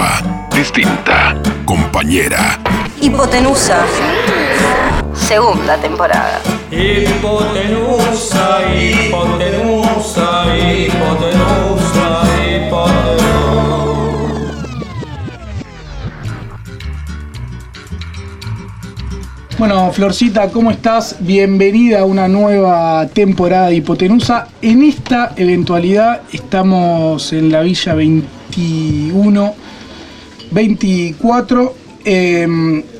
Nueva, distinta, compañera. Hipotenusa. Segunda temporada. Hipotenusa, hipotenusa, hipotenusa, hipotenusa. Bueno, Florcita, ¿cómo estás? Bienvenida a una nueva temporada de Hipotenusa. En esta eventualidad estamos en la Villa 21, 24, eh,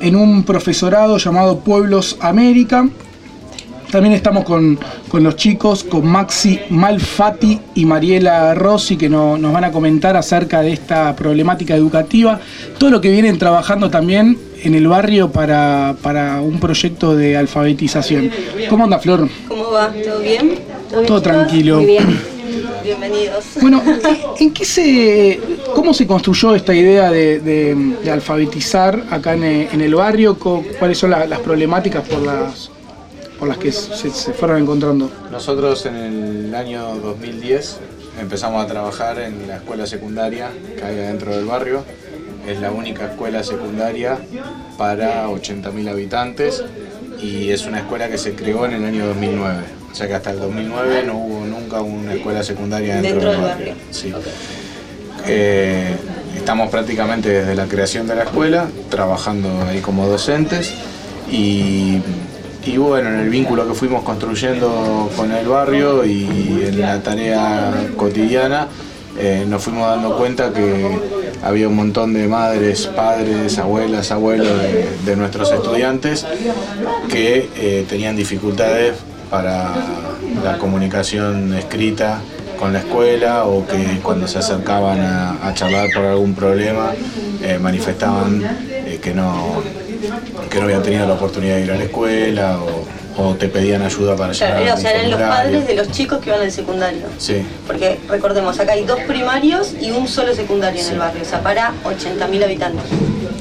en un profesorado llamado Pueblos América. También estamos con, con los chicos, con Maxi Malfatti y Mariela Rossi, que no- nos van a comentar acerca de esta problemática educativa, todo lo que vienen trabajando también en el barrio para, para un proyecto de alfabetización. ¿Cómo anda, Flor? ¿Cómo va? ¿Todo bien? bien, Todo tranquilo. Muy bien. Bienvenidos. Bueno, ¿en qué se, ¿cómo se construyó esta idea de, de- de alfabetizar acá en, en el barrio? ¿Cuáles son la- las problemáticas por las, por las que se, se fueron encontrando? Nosotros en el año 2010 empezamos a trabajar en la escuela secundaria que hay adentro del barrio. Es la única escuela secundaria para 80.000 habitantes y es una escuela que se creó en el año 2009. O sea que hasta el 2009 no hubo nunca una escuela secundaria dentro, Dentro del barrio. barrio. Sí. Eh, estamos prácticamente desde la creación de la escuela, trabajando ahí como docentes y, bueno, en el vínculo que fuimos construyendo con el barrio y en la tarea cotidiana, eh, nos fuimos dando cuenta que había un montón de madres, padres, abuelas, abuelos de, de nuestros estudiantes que eh, tenían dificultades para la comunicación escrita con la escuela o que cuando se acercaban a, a charlar por algún problema eh, manifestaban eh, que, no, que no habían tenido la oportunidad de ir a la escuela o, o te pedían ayuda para Claro, o sea, eran los padres de los chicos que van al secundario. Sí, Porque recordemos, acá hay dos primarios y un solo secundario en el barrio, o sea, para 80.000 habitantes.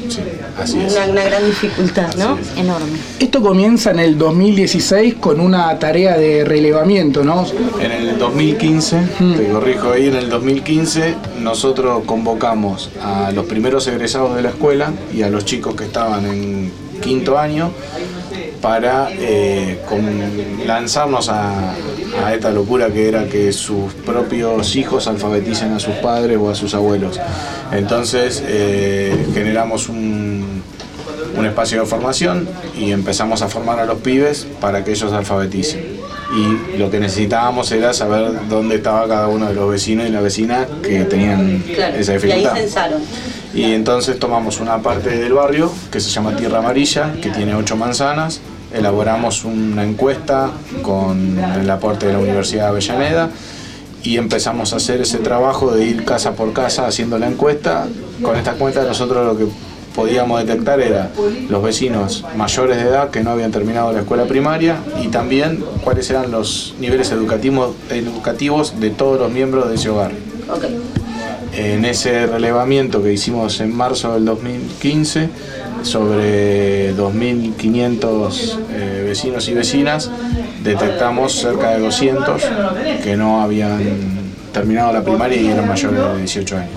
Sí, así es. Una, una gran dificultad, ¿no? Enorme. Esto comienza en el 2016 con una tarea de relevamiento, ¿no? En el 2015, te corrijo ahí, en el 2015 nosotros convocamos a los primeros egresados de la escuela y a los chicos que estaban en quinto año para eh, lanzarnos a, a esta locura que era que sus propios hijos alfabeticen a sus padres o a sus abuelos. Entonces eh, generamos un, un espacio de formación y empezamos a formar a los pibes para que ellos alfabeticen. Y lo que necesitábamos era saber dónde estaba cada uno de los vecinos y las vecinas que tenían Claro, esa y ahí dificultad. censaron. Y entonces tomamos una parte del barrio que se llama Tierra Amarilla, que tiene ocho manzanas, elaboramos una encuesta con el aporte de la Universidad de Avellaneda y empezamos a hacer ese trabajo de ir casa por casa haciendo la encuesta. Con esta encuesta nosotros lo que podíamos detectar era los vecinos mayores de edad que no habían terminado la escuela primaria y también cuáles eran los niveles educativos, educativos de todos los miembros de ese hogar. En ese relevamiento que hicimos en marzo del 2015, sobre 2.500 eh, vecinos y vecinas, detectamos cerca de 200 que no habían terminado la primaria y eran mayores de 18 años.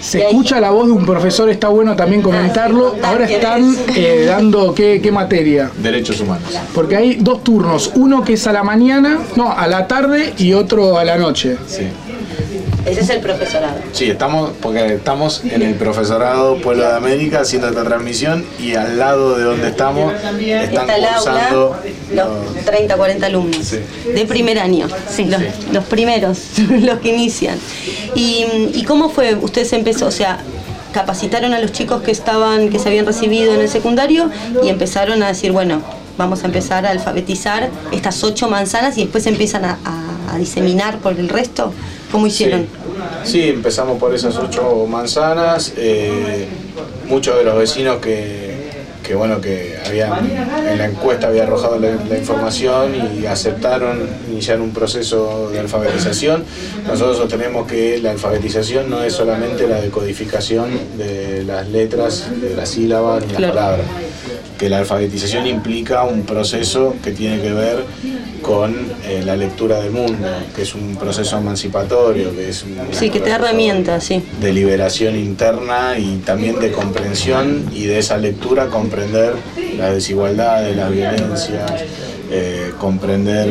Se escucha la voz de un profesor, está bueno también comentarlo. Ah, Ahora ¿quién están es? eh, dando qué, qué materia. Derechos humanos. Porque hay dos turnos, uno que es a la mañana, no, a la tarde y otro a la noche. Sí. Ese es el profesorado. Sí, estamos, porque estamos en el profesorado Pueblo de América haciendo esta transmisión y al lado de donde estamos están Está el aula, cursando los 30, 40 alumnos Sí. de primer año, sí, los, los primeros, los que inician. Y, ¿Y cómo fue? Ustedes empezó, o sea, capacitaron a los chicos que estaban, que se habían recibido en el secundario y empezaron a decir, bueno, vamos a empezar a alfabetizar estas ocho manzanas y después empiezan a, a- a diseminar por el resto. ¿Cómo hicieron? Sí, Sí, empezamos por esas ocho manzanas. eh, muchos de los vecinos que, que, bueno, que habían en la encuesta había arrojado la, la información y aceptaron iniciar un proceso de alfabetización. Nosotros sostenemos que la alfabetización no es solamente la decodificación de las letras, de las sílabas ni las Claro. palabras que la alfabetización implica un proceso que tiene que ver con eh, la lectura del mundo, que es un proceso emancipatorio, que es un Sí, que te da herramientas, sí. de liberación interna y también de comprensión y de esa lectura comprender las desigualdades, las violencias, eh, comprender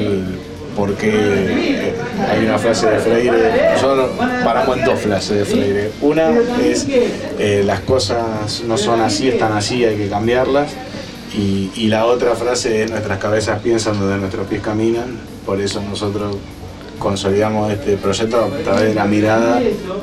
por qué eh, hay una frase de Freire, nosotros paramos en dos frases de Freire. Una es eh, las cosas no son así, están así, hay que cambiarlas. Y, y la otra frase es nuestras cabezas piensan donde nuestros pies caminan, por eso nosotros consolidamos este proyecto a través de la mirada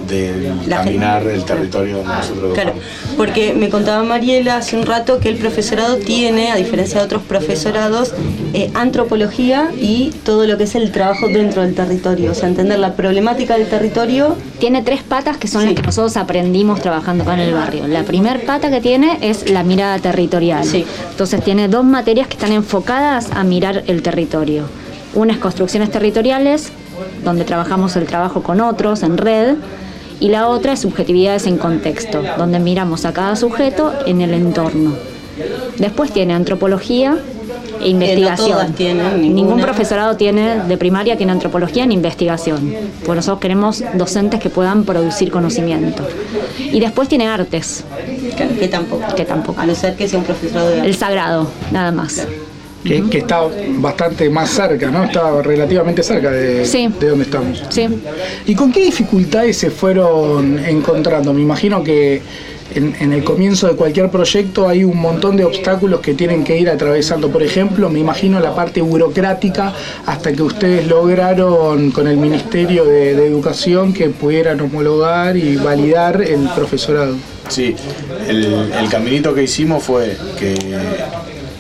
del La caminar el territorio donde nosotros Claro, porque me contaba Mariela hace un rato que el profesorado tiene, a diferencia de otros profesorados, eh, antropología y todo lo que es el trabajo dentro del territorio, o sea, entender la problemática del territorio. Tiene tres patas que son Sí. las que nosotros aprendimos trabajando acá en el barrio. La primer pata que tiene es la mirada territorial. Sí. Entonces tiene dos materias que están enfocadas a mirar el territorio. Una es construcciones territoriales, donde trabajamos el trabajo con otros en red, y la otra es subjetividades en contexto, donde miramos a cada sujeto en el entorno. Después tiene antropología e investigación. todas tienen, Ningún profesorado tiene de primaria tiene antropología ni investigación. Pues nosotros queremos docentes que puedan producir conocimiento. Y después tiene artes, Que, que tampoco. Que tampoco. A no ser que sea un profesorado de el sagrado, nada más. Que, que está bastante más cerca, ¿no? Está relativamente cerca de, Sí. de donde estamos. Sí. ¿Y con qué dificultades se fueron encontrando? Me imagino que en, en el comienzo de cualquier proyecto hay un montón de obstáculos que tienen que ir atravesando. Por ejemplo, me imagino la parte burocrática hasta que ustedes lograron con el Ministerio de, de Educación que pudieran homologar y validar el profesorado. Sí, el, el caminito que hicimos fue que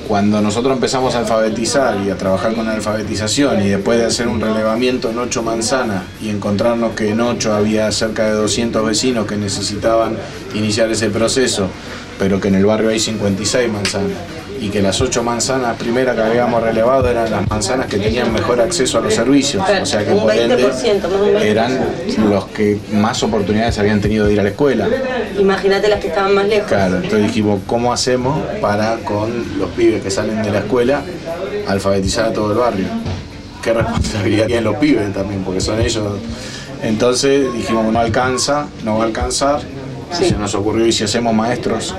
cuando nosotros empezamos a alfabetizar y a trabajar con la alfabetización y después de hacer un relevamiento en ocho manzanas y encontrarnos que en ocho había cerca de 200 vecinos que necesitaban iniciar ese proceso, pero que en el barrio hay 56 manzanas y que las ocho manzanas primeras que habíamos relevado eran las manzanas que tenían mejor acceso a los servicios, o sea que por ende 20%, más un 20%. eran los que más oportunidades habían tenido de ir a la escuela. Imagínate las que estaban más lejos. Claro, entonces dijimos, ¿cómo hacemos para con los pibes que salen de la escuela alfabetizar a todo el barrio? ¿Qué responsabilidad tienen los pibes también? Porque son ellos. Entonces dijimos, no alcanza, no va a alcanzar. Y se nos ocurrió, ¿y si hacemos maestros?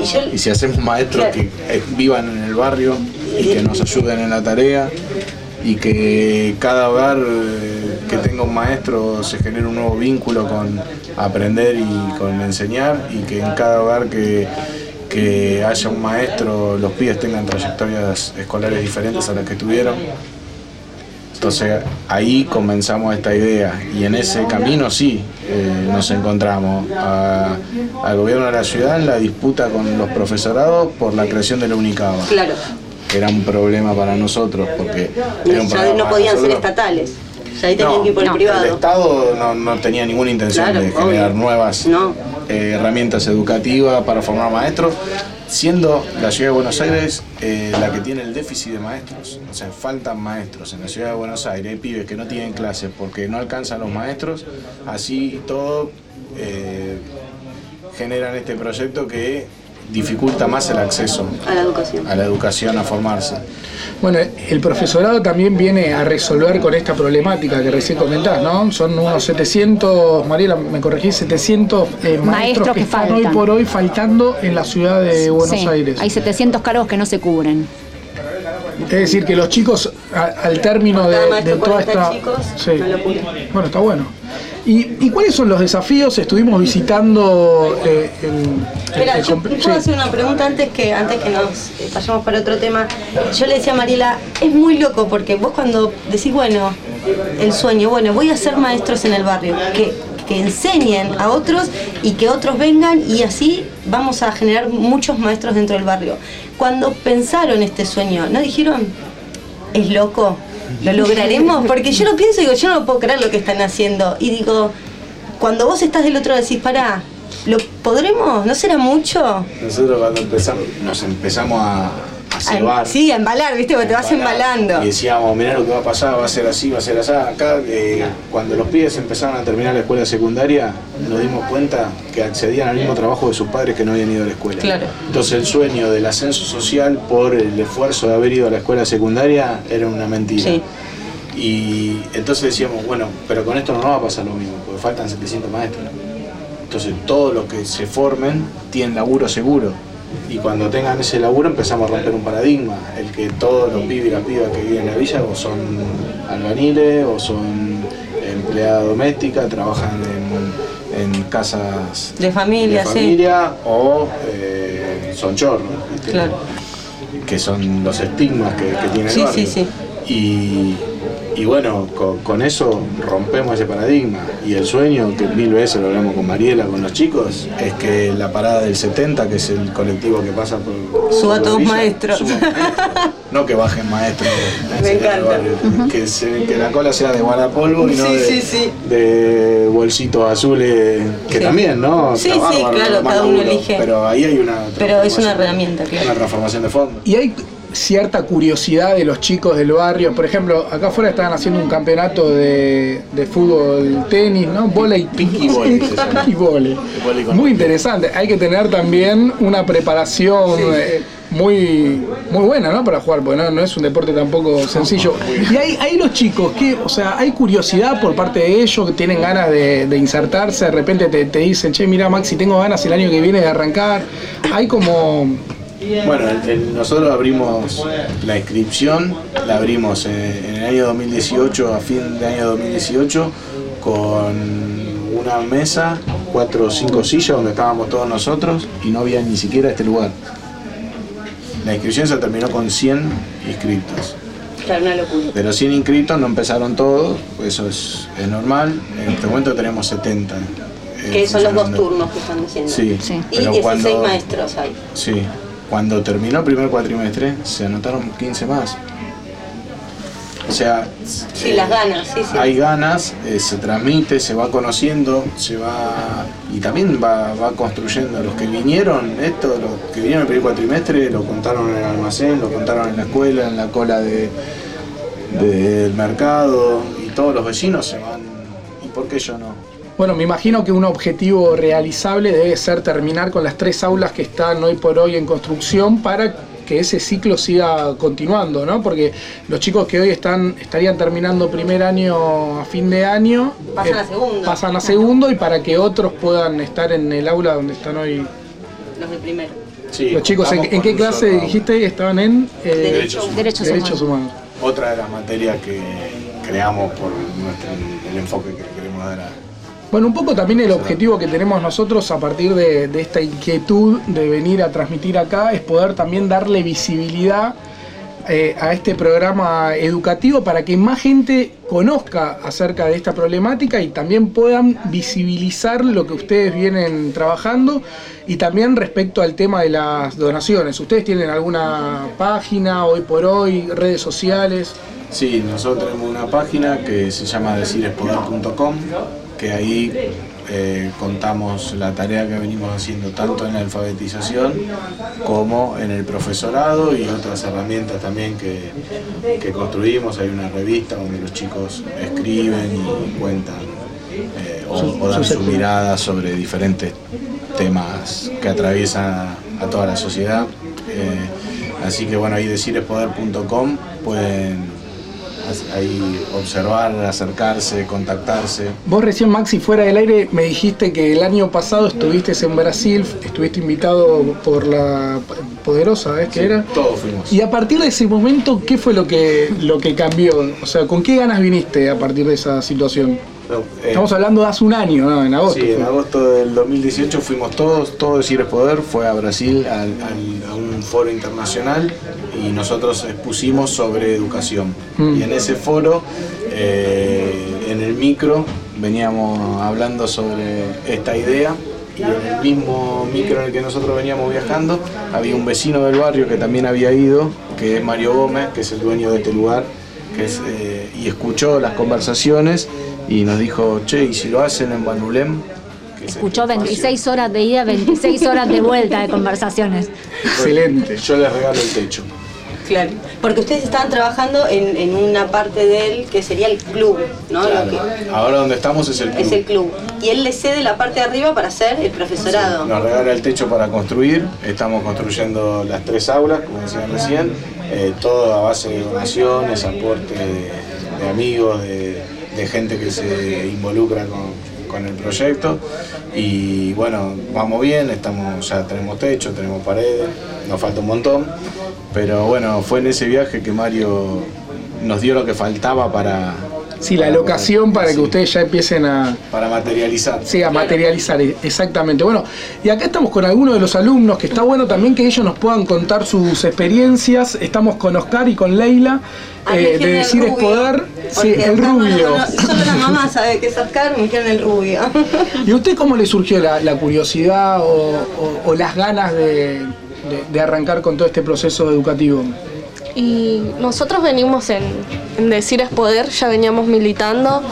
Y yo, Y si hacemos maestros Claro. que eh, vivan en el barrio y que nos ayuden en la tarea y que cada hogar eh, que tenga un maestro se genere un nuevo vínculo con aprender y con enseñar y que en cada hogar que, que haya un maestro los pibes tengan trayectorias escolares diferentes a las que tuvieron. Entonces ahí comenzamos esta idea y en ese camino sí eh, nos encontramos a- al gobierno de la ciudad en la disputa con los profesorados por la creación de la UNICABA, claro, que era un problema para nosotros porque era un ya problema no podían ser estatales. Ya ahí tenían No, que ir por el no, privado. El Estado no, no tenía ninguna intención Claro, de generar obvio. nuevas No. Eh, herramientas educativas para formar maestros, siendo la ciudad de Buenos Aires eh, la que tiene el déficit de maestros. O sea, faltan maestros en la ciudad de Buenos Aires. Hay pibes que no tienen clases porque no alcanzan los maestros. Así todo eh, generan este proyecto que dificulta más el acceso A la educación. a la educación, a formarse. Bueno, el profesorado también viene a resolver con esta problemática que recién comentás, ¿no? Son unos 700, Mariela, me corregí, 700 eh, maestros, Maestros que, que están hoy por hoy faltando en la ciudad de Buenos Sí, Aires. Hay 700 cargos que no se cubren. Es decir, que los chicos a- al término de, toda 40 esta... chicos, Sí. Bueno, está bueno. ¿Y, y cuáles son los desafíos? Estuvimos visitando eh, el... Espera, el yo comp- puedo sí. hacer una pregunta antes que antes que nos eh, vayamos para otro tema. Yo le decía a Mariela, es muy loco porque vos cuando decís, bueno, el sueño, bueno, voy a ser maestros en el barrio, que, que enseñen a otros y que otros vengan y así vamos a generar muchos maestros dentro del barrio. Cuando pensaron este sueño, ¿no dijeron, es loco? ¿Lo lograremos? Porque yo lo pienso y digo, yo no puedo creer lo que están haciendo. Y digo, cuando vos estás del otro lado decís, pará, ¿lo podremos? ¿No será mucho? Nosotros cuando empezamos, nos empezamos a, cebar. Sí, a embalar, ¿viste? Porque te vas embalando. Y decíamos, mirá lo que va a pasar, va a ser así, va a ser así. Acá, eh, cuando los pibes empezaron a terminar la escuela secundaria, nos dimos cuenta que accedían al mismo trabajo de sus padres que no habían ido a la escuela. Claro. Entonces el sueño del ascenso social por el esfuerzo de haber ido a la escuela secundaria era una mentira. Sí. Y entonces decíamos, bueno, pero con esto no nos va a pasar lo mismo, porque faltan 700 maestros. Entonces todos los que se formen tienen laburo seguro. Y cuando tengan ese laburo empezamos a romper un paradigma, el que todos los pibes y las pibas que viven en la villa o son albañiles o son empleadas domésticas, trabajan en, en casas De familia, de sí. familia o eh, son chorros. Claro. que son los estigmas que, que tiene el barrio. sí, sí. Y, y bueno, con, con eso rompemos ese paradigma. Y el sueño, que mil veces lo hablamos con Mariela, con los chicos, es que la parada del 70, que es el colectivo que pasa por. Suba todos maestros. No que bajen maestros. Me encanta. que, se- que la cola sea de guardapolvo y no Sí, de, sí, sí. de bolsitos azules, que Sí. también, ¿no? Sí, sí, claro, cada uno elige. Pero ahí hay una. Pero es una herramienta, claro. Una transformación de fondo. Y hay cierta curiosidad de los chicos del barrio. Por ejemplo, acá afuera estaban haciendo un campeonato de, de fútbol, tenis, ¿no? Volei. Pinky volley. Pinky volley. Muy interesante. Hay que tener también una preparación eh, muy, muy buena, ¿no? Para jugar, porque no, no es un deporte tampoco sencillo. Y hay, hay los chicos que, o sea, hay curiosidad por parte de ellos que tienen ganas de, de insertarse. De repente te, te dicen, che, mira, Maxi, tengo ganas el año que viene de arrancar. Hay como Bueno, el- el- nosotros abrimos la inscripción, la abrimos en el año 2018, a fin de año 2018, con una mesa, cuatro o cinco sillas donde estábamos todos nosotros y no había ni siquiera este lugar. La inscripción se terminó con 100 inscritos. Claro, una locura. De los 100 inscritos no empezaron todos, eso es, es normal. En este momento tenemos 70. eh, Que son los dos turnos que están haciendo. Sí, Sí. Y pero 16 cuando- maestros hay. Sí, cuando terminó el primer cuatrimestre se anotaron 15 más. O sea, Sí, eh, las ganas, sí, sí. hay ganas, eh, se transmite, se va conociendo, se va y también va, va construyendo. Los que vinieron, esto, los que vinieron el primer cuatrimestre, lo contaron en el almacén, lo contaron en la escuela, en la cola de, del mercado y todos los vecinos se van. ¿Y por qué yo no? Bueno, me imagino que un objetivo realizable debe ser terminar con las tres aulas que están hoy por hoy en construcción para que ese ciclo siga continuando, ¿no? Porque los chicos que hoy están estarían terminando primer año a fin de año Pasan a segundo. pasan a segundo y para que otros puedan estar en el aula donde están hoy Los de primero. Sí, los chicos. ¿En, qué clase solo- dijiste estaban en eh, Derechos Derechos, derechos humanos. humanos? Otra de las materias que creamos por nuestro, el enfoque que queremos dar a, Bueno, un poco también el objetivo que tenemos nosotros a partir de, de esta inquietud de venir a transmitir acá es poder también darle visibilidad eh, a este programa educativo para que más gente conozca acerca de esta problemática y también puedan visibilizar lo que ustedes vienen trabajando y también respecto al tema de las donaciones. ¿Ustedes tienen alguna página hoy por hoy, redes sociales? Sí, nosotros tenemos una página que se llama decirespoder.com, que ahí eh, contamos la tarea que venimos haciendo tanto en la alfabetización como en el profesorado y otras herramientas también que, que construimos. Hay una revista donde los chicos escriben y cuentan eh, o, dan su mirada sobre diferentes temas que atraviesan a toda la sociedad. Eh, así que bueno, ahí decirespoder.com pueden ahí observar, acercarse, contactarse. Vos recién, Maxi, fuera del aire, me dijiste que el año pasado estuviste en Brasil, estuviste invitado por la Poderosa, ¿ves que era? Todos fuimos. Y a partir de ese momento, ¿qué fue lo que, lo que cambió? O sea, ¿con qué ganas viniste a partir de esa situación? No, eh, Estamos hablando de hace un año, ¿no? En agosto. Sí, en agosto del 2018 fuimos todos, todo Decir es Poder, fue a Brasil al- al- a un foro internacional y nosotros expusimos sobre educación. Mm. Y en ese foro, eh, en el micro, veníamos hablando sobre esta idea y en el mismo micro en el que nosotros veníamos viajando había un vecino del barrio que también había ido, que es Mario Gómez, que es el dueño de este lugar, que es, eh, y escuchó las conversaciones y nos dijo, che, ¿y si lo hacen en es Escuchó este espacio". 26 horas de ida, 26 horas de vuelta de conversaciones. Excelente. Yo les regalo el techo. Claro, porque ustedes estaban trabajando en, en una parte de él que sería el club, ¿no? Lo Claro. que- Ahora donde estamos es el club. es el club. Y él le cede la parte de arriba para hacer el profesorado. Nos regala el techo para construir, estamos construyendo las tres aulas, como decían recién, eh, todo a base de donaciones, aporte de, de amigos, de, de gente que se involucra con, con el proyecto. Y bueno, vamos bien, estamos, ya tenemos techo, tenemos paredes, nos falta un montón, pero bueno, fue en ese viaje que Mario nos dio lo que faltaba para... Sí, la locación para que sí, ustedes ya empiecen a, Para materializar. Sí, a materializar, exactamente. Bueno, y acá estamos con algunos de los alumnos, que está bueno también que ellos nos puedan contar sus experiencias. Estamos con Oscar y con Leila, eh, de decir es poder. Sí, el rubio. no, no, solo la mamá sabe que es Oscar, me dijeron el rubio. ¿Y a usted cómo le surgió la, la curiosidad o, o- o las ganas de, de- de arrancar con todo este proceso educativo? Y nosotros venimos en, en Decir es Poder, ya veníamos militando,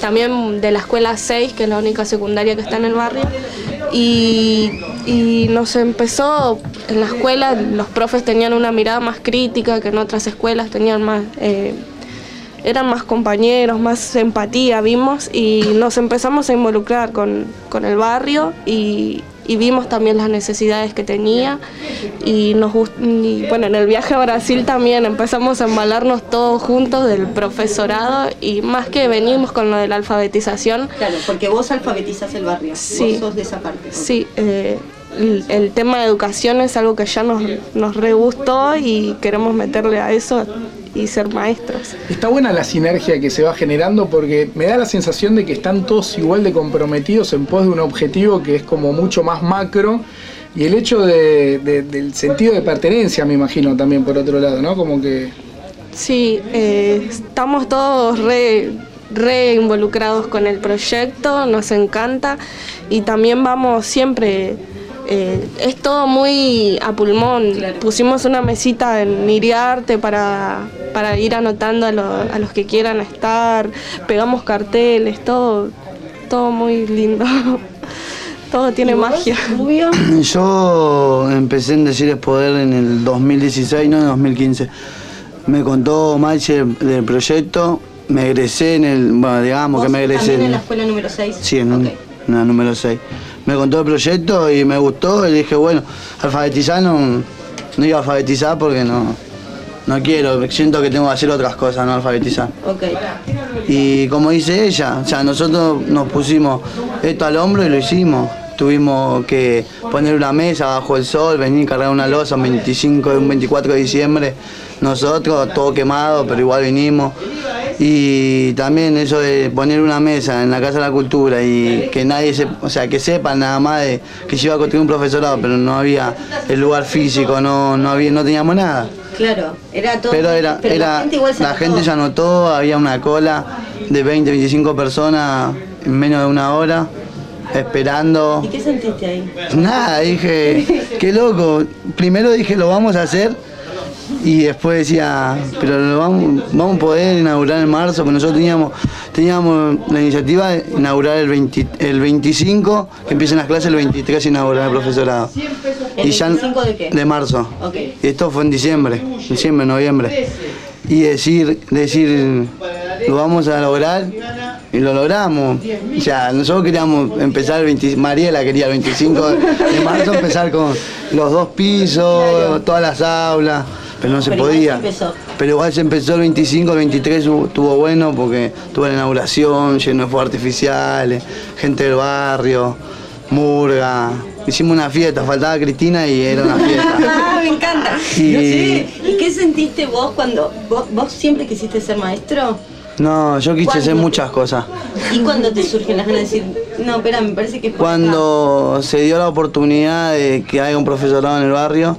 también de la escuela 6, que es la única secundaria que está en el barrio. Y, y nos empezó, en la escuela los profes tenían una mirada más crítica que en otras escuelas, tenían más... eh, eran más compañeros, más empatía vimos y nos empezamos a involucrar con, con el barrio y, y vimos también las necesidades que tenía y nos y bueno en el viaje a Brasil también empezamos a embalarnos todos juntos del profesorado y más que venimos con lo de la alfabetización Claro, porque vos alfabetizás el barrio, Sí. vos sos de esa parte. Sí, eh, el, el tema de educación es algo que ya nos, nos re gustó y queremos meterle a eso y ser maestros. Está buena la sinergia que se va generando porque me da la sensación de que están todos igual de comprometidos en pos de un objetivo que es como mucho más macro y el hecho de- de- del sentido de pertenencia, me imagino también por otro lado, ¿no? Como que Sí, eh, estamos todos re, re involucrados con el proyecto, nos encanta y también vamos siempre, eh, es todo muy a pulmón. Pusimos una mesita en Iriarte para, para ir anotando a, lo- a los que quieran estar, pegamos carteles, todo, todo muy lindo. todo tiene magia. Yo empecé en Decir Poder en el 2016, no en el 2015. Me contó Maiche del proyecto, me egresé en el, bueno, digamos que me egresé también en la escuela número 6. sí, en, un- en la número 6. Me contó el proyecto y me gustó y dije, bueno, alfabetizar no, no iba a alfabetizar porque no, no quiero, siento que tengo que hacer otras cosas, no alfabetizar. Y como dice ella, o sea, nosotros nos pusimos esto al hombro y lo hicimos. Tuvimos que poner una mesa bajo el sol, venir a cargar una losa un 25, un 24 de diciembre. Nosotros, todo quemado, pero igual vinimos. Y también eso de poner una mesa en la Casa de la Cultura y que nadie se, o sea, que sepan nada más de que se iba a construir un profesorado, pero no había el lugar físico, no, no había, no teníamos nada. Claro, era todo. Pero era, pero era la gente igual se la anotó. gente ya notó, había una cola de 20, 25 personas en menos de una hora esperando. ¿Y qué sentiste ahí? Nada, dije, qué loco. Primero dije, lo vamos a hacer. Y después decía, pero lo vamos, vamos a poder inaugurar en marzo, porque nosotros teníamos, teníamos la iniciativa de inaugurar el, 20 el 25, que empiecen las clases el 23 inaugurar el profesorado. ¿El 25 de qué? De marzo. Y esto fue en diciembre, diciembre, noviembre. Y decir, decir, lo vamos a lograr y lo logramos. O sea, nosotros queríamos empezar el 20, Mariela quería el 25 de marzo empezar con los dos pisos, todas las aulas, pero no se Pero podía. Pero igual se empezó el 25, el 23 estuvo bueno porque tuvo la inauguración, lleno de fuegos artificiales, gente del barrio, murga. Hicimos una fiesta, faltaba Cristina y era una fiesta. Ah, me encanta. Y- No sé, ¿Y qué sentiste vos cuando vos, vos siempre quisiste ser maestro? No, yo quise hacer muchas cosas. ¿Y cuando te surgen las ganas de decir, no, espera, me parece que es por acá"? Cuando se dio la oportunidad de que haya un profesorado en el barrio,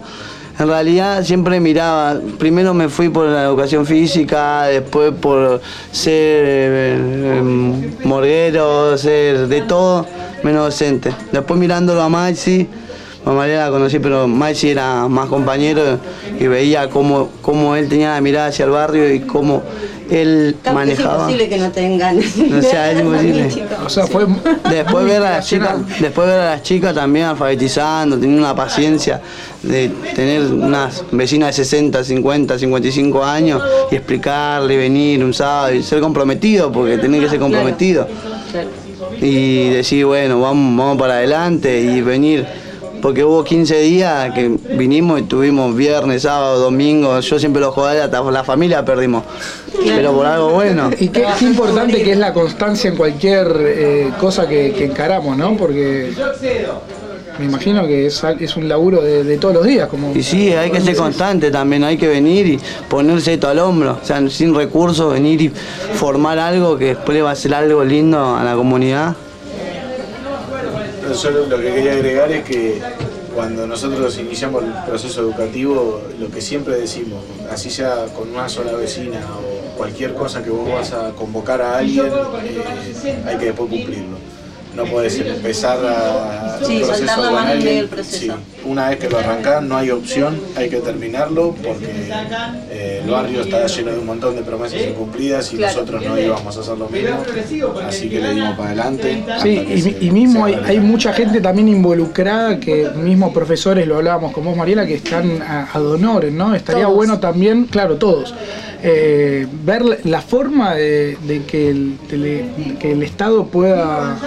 en realidad siempre miraba, primero me fui por la educación física, después por ser eh, em, morguero, ser de todo, menos docente. Después mirándolo a Maxi, a María la conocí, pero Maxi era más compañero y veía cómo, cómo él tenía la mirada hacia el barrio y cómo él Es manejaba. imposible que no tengan. O sea, es imposible. O sea, fue Después ver a las chicas, después ver a las chicas también alfabetizando, teniendo una paciencia de tener unas vecinas de 60, 50, 55 años y explicarle, venir un sábado y ser comprometido, porque tenés que ser comprometido. Y decir, bueno, vamos, vamos para adelante y venir. Porque hubo 15 días que vinimos y tuvimos viernes, sábado, domingo. Yo siempre lo jodé, hasta la familia perdimos. Pero por algo bueno. Y qué, qué importante que es la constancia en cualquier eh, cosa que, que encaramos, ¿no? Porque me imagino que es, es un laburo de, de todos los días. Como, Y sí, hay que ser constante también, hay que venir y ponerse esto al hombro, o sea, sin recursos, venir y formar algo que después le va a hacer algo lindo a la comunidad. Solo lo que quería agregar es que cuando nosotros iniciamos el proceso educativo, lo que siempre decimos, así sea con una sola vecina o cualquier cosa que vos vas a convocar a alguien, eh, hay que después cumplirlo. No puedes empezar a Sí, alguien. medio del proceso. Sí, una vez que lo arrancás no hay opción, hay que terminarlo porque eh, el barrio está lleno de un montón de promesas incumplidas y Claro. nosotros no íbamos a hacer lo mismo, así que le dimos para adelante. Sí, y, se- y mismo hay, mucha gente también involucrada, que mismos profesores, lo hablábamos con vos Mariela, que están a, a donores, ¿no? Estaría Todos. bueno también, claro, todos, eh, ver la- la forma de, de que, el, tele- que el Estado pueda...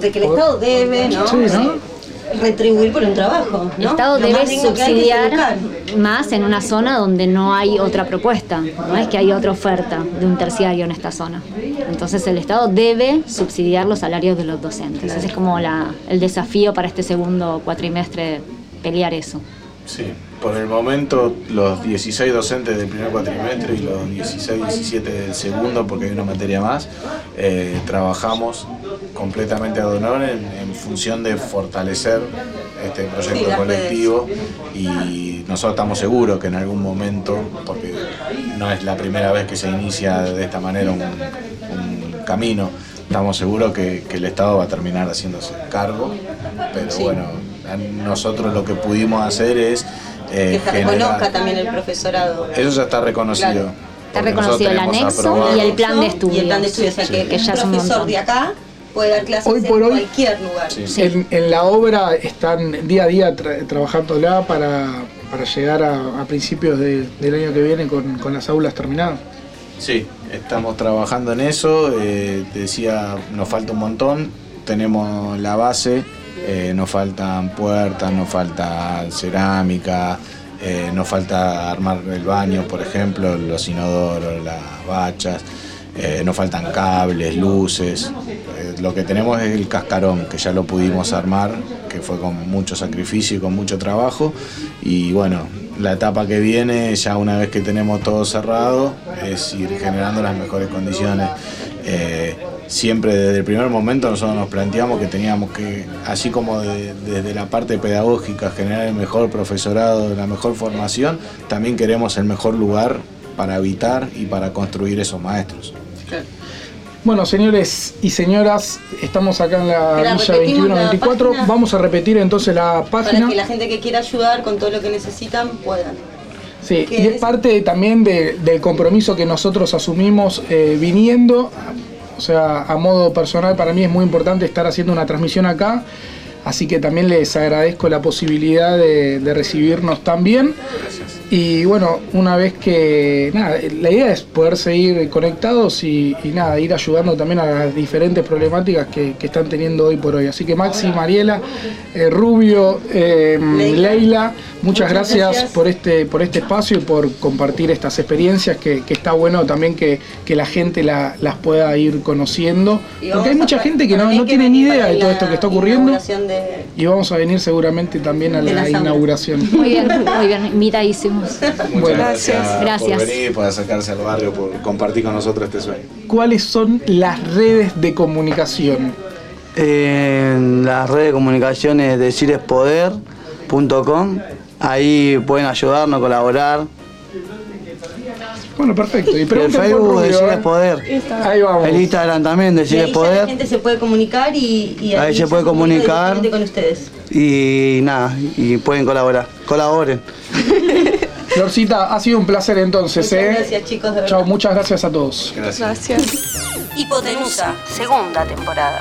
De que el Estado debe, ¿no? Sí, ¿no? Retribuir por un trabajo, El. Estado Lo debe más que subsidiar más en una zona donde no hay otra propuesta, no es que hay otra oferta de un terciario en esta zona. Entonces el Estado debe subsidiar los salarios de los docentes. Ese es como la, el desafío para este segundo cuatrimestre, pelear eso. Sí, por el momento los 16 docentes del primer cuatrimestre y los 16, 17 del segundo, porque hay una materia más, eh, trabajamos completamente a donor en, en función de fortalecer este proyecto colectivo y nosotros estamos seguros que en algún momento, porque no es la primera vez que se inicia de esta manera un, un camino, estamos seguros que, que el Estado va a terminar haciéndose cargo, pero Sí. bueno, nosotros lo que pudimos hacer es eh, Que se reconozca también el profesorado. Eso ya está reconocido. Claro. Está reconocido el anexo y el plan de Y el plan de estudios, o sea, que, que ya es un profesor de acá puede dar clases Hoy por en hoy- cualquier lugar. Sí. En, en la obra están día a día tra- trabajándola para, para llegar a, a principios de- del año que viene con, con las aulas terminadas. Sí, estamos trabajando en eso. eh, te decía, nos falta un montón. Tenemos la base, eh, nos faltan puertas, nos falta cerámica, eh, nos falta armar el baño, por ejemplo, los inodoros, las bachas. eh, nos faltan cables, luces. eh, lo que tenemos es el cascarón, que ya lo pudimos armar, que fue con mucho sacrificio y con mucho trabajo. Y bueno, la etapa que viene, ya una vez que tenemos todo cerrado, es ir generando las mejores condiciones. Eh, siempre desde el primer momento nosotros nos planteamos que teníamos que, así como de- desde la parte pedagógica, generar el mejor profesorado, la mejor formación, también queremos el mejor lugar para habitar y para construir esos maestros. Bueno, señores y señoras, estamos acá en la Villa repetimos la 2124. página. Vamos a repetir entonces la Para página. que la gente que quiera ayudar con todo lo que necesitan puedan. Sí, ¿Qué y es es? parte también de- del compromiso que nosotros asumimos eh, viniendo. O sea, a modo personal para mí es muy importante estar haciendo una transmisión acá. Así que también les agradezco la posibilidad de, recibirnos también. Y bueno, una vez que. Nada, la idea es poder seguir conectados y, y nada, ir ayudando también a las diferentes problemáticas que, que están teniendo hoy por hoy. Así que Maxi, Mariela, eh, Rubio, eh, Leila. Leila, muchas, Muchas gracias, gracias. por este por este espacio y por compartir estas experiencias que, que está bueno también que, que la gente la- las pueda ir conociendo. Porque hay mucha gente que no, no tiene ni idea de todo esto que está ocurriendo de- y vamos a venir seguramente también a la inauguración. Muy bien, muy bien, Muchas Bueno. gracias, Gracias. por venir, por acercarse al barrio, por compartir con nosotros este sueño. ¿Cuáles son las redes de comunicación? En las redes de comunicaciones decirespoder.com, ahí pueden ayudarnos, colaborar. Bueno, perfecto. Y Y el Facebook ¿eh? es Poder. Ahí vamos. El Instagram también, ahí es ya la Poder. gente se puede comunicar y, y Ahí se ya puede comunica comunicar. con ustedes. Y nada, y pueden colaborar. Colaboren. Florcita, ha sido un placer entonces, Muchas ¿eh? gracias, chicos, de Chao, muchas gracias a todos. Gracias. Gracias. Hipotenusa, segunda temporada.